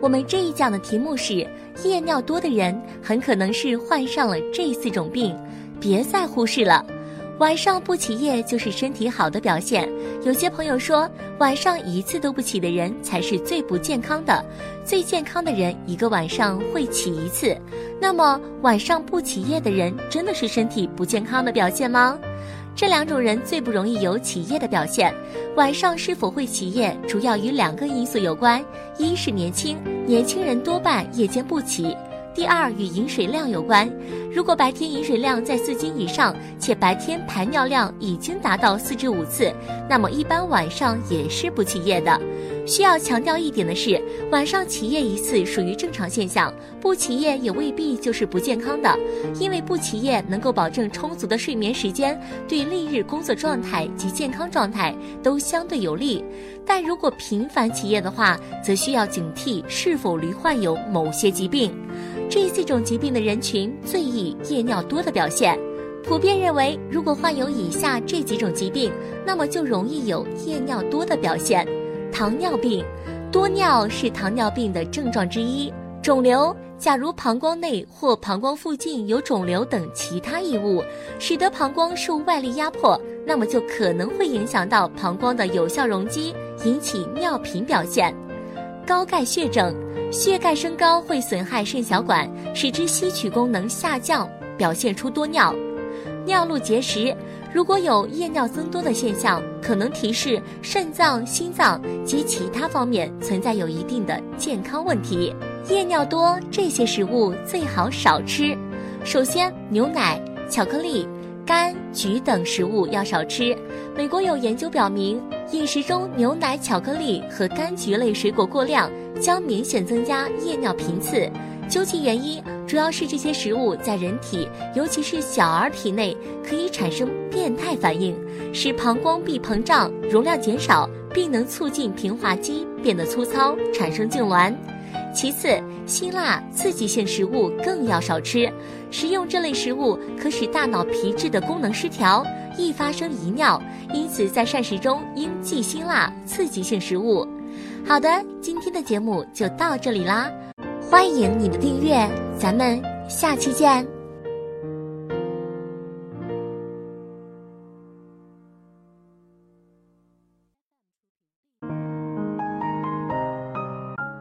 我们这一讲的题目是：夜尿多的人很可能是患上了这四种病，别再忽视了。晚上不起夜就是身体好的表现。有些朋友说，晚上一次都不起的人才是最不健康的，最健康的人一个晚上会起一次。那么，晚上不起夜的人真的是身体不健康的表现吗？这两种人最不容易有起夜的表现。晚上是否会起夜，主要与两个因素有关：一是年轻，年轻人多半夜间不起；第二与饮水量有关。如果白天饮水量在四斤以上，且白天排尿量已经达到四至五次，那么一般晚上也是不起夜的。需要强调一点的是，晚上起夜一次属于正常现象，不起夜也未必就是不健康的。因为不起夜能够保证充足的睡眠时间，对历日工作状态及健康状态都相对有利。但如果频繁起夜的话，则需要警惕是否罹患有某些疾病。这四种疾病的人群最易夜尿多的表现。普遍认为，如果患有以下这几种疾病，那么就容易有夜尿多的表现。糖尿病，多尿是糖尿病的症状之一。肿瘤，假如膀胱内或膀胱附近有肿瘤等其他异物，使得膀胱受外力压迫，那么就可能会影响到膀胱的有效容积，引起尿频表现。高钙血症，血钙升高会损害肾小管，使之吸取功能下降，表现出多尿。尿路结石。如果有夜尿增多的现象，可能提示肾脏、心脏及其他方面存在有一定的健康问题。夜尿多，这些食物最好少吃。首先，牛奶、巧克力、柑橘等食物要少吃。美国有研究表明，饮食中牛奶、巧克力和柑橘类水果过量，将明显增加夜尿频次。究其原因，主要是这些食物在人体，尤其是小儿体内，可以产生变态反应，使膀胱壁膨胀，容量减少，并能促进平滑肌变得粗糙，产生痉挛。其次，辛辣刺激性食物更要少吃，食用这类食物可使大脑皮质的功能失调，易发生遗尿，因此在膳食中应忌辛辣刺激性食物。好的，今天的节目就到这里啦。欢迎你的订阅，咱们下期见。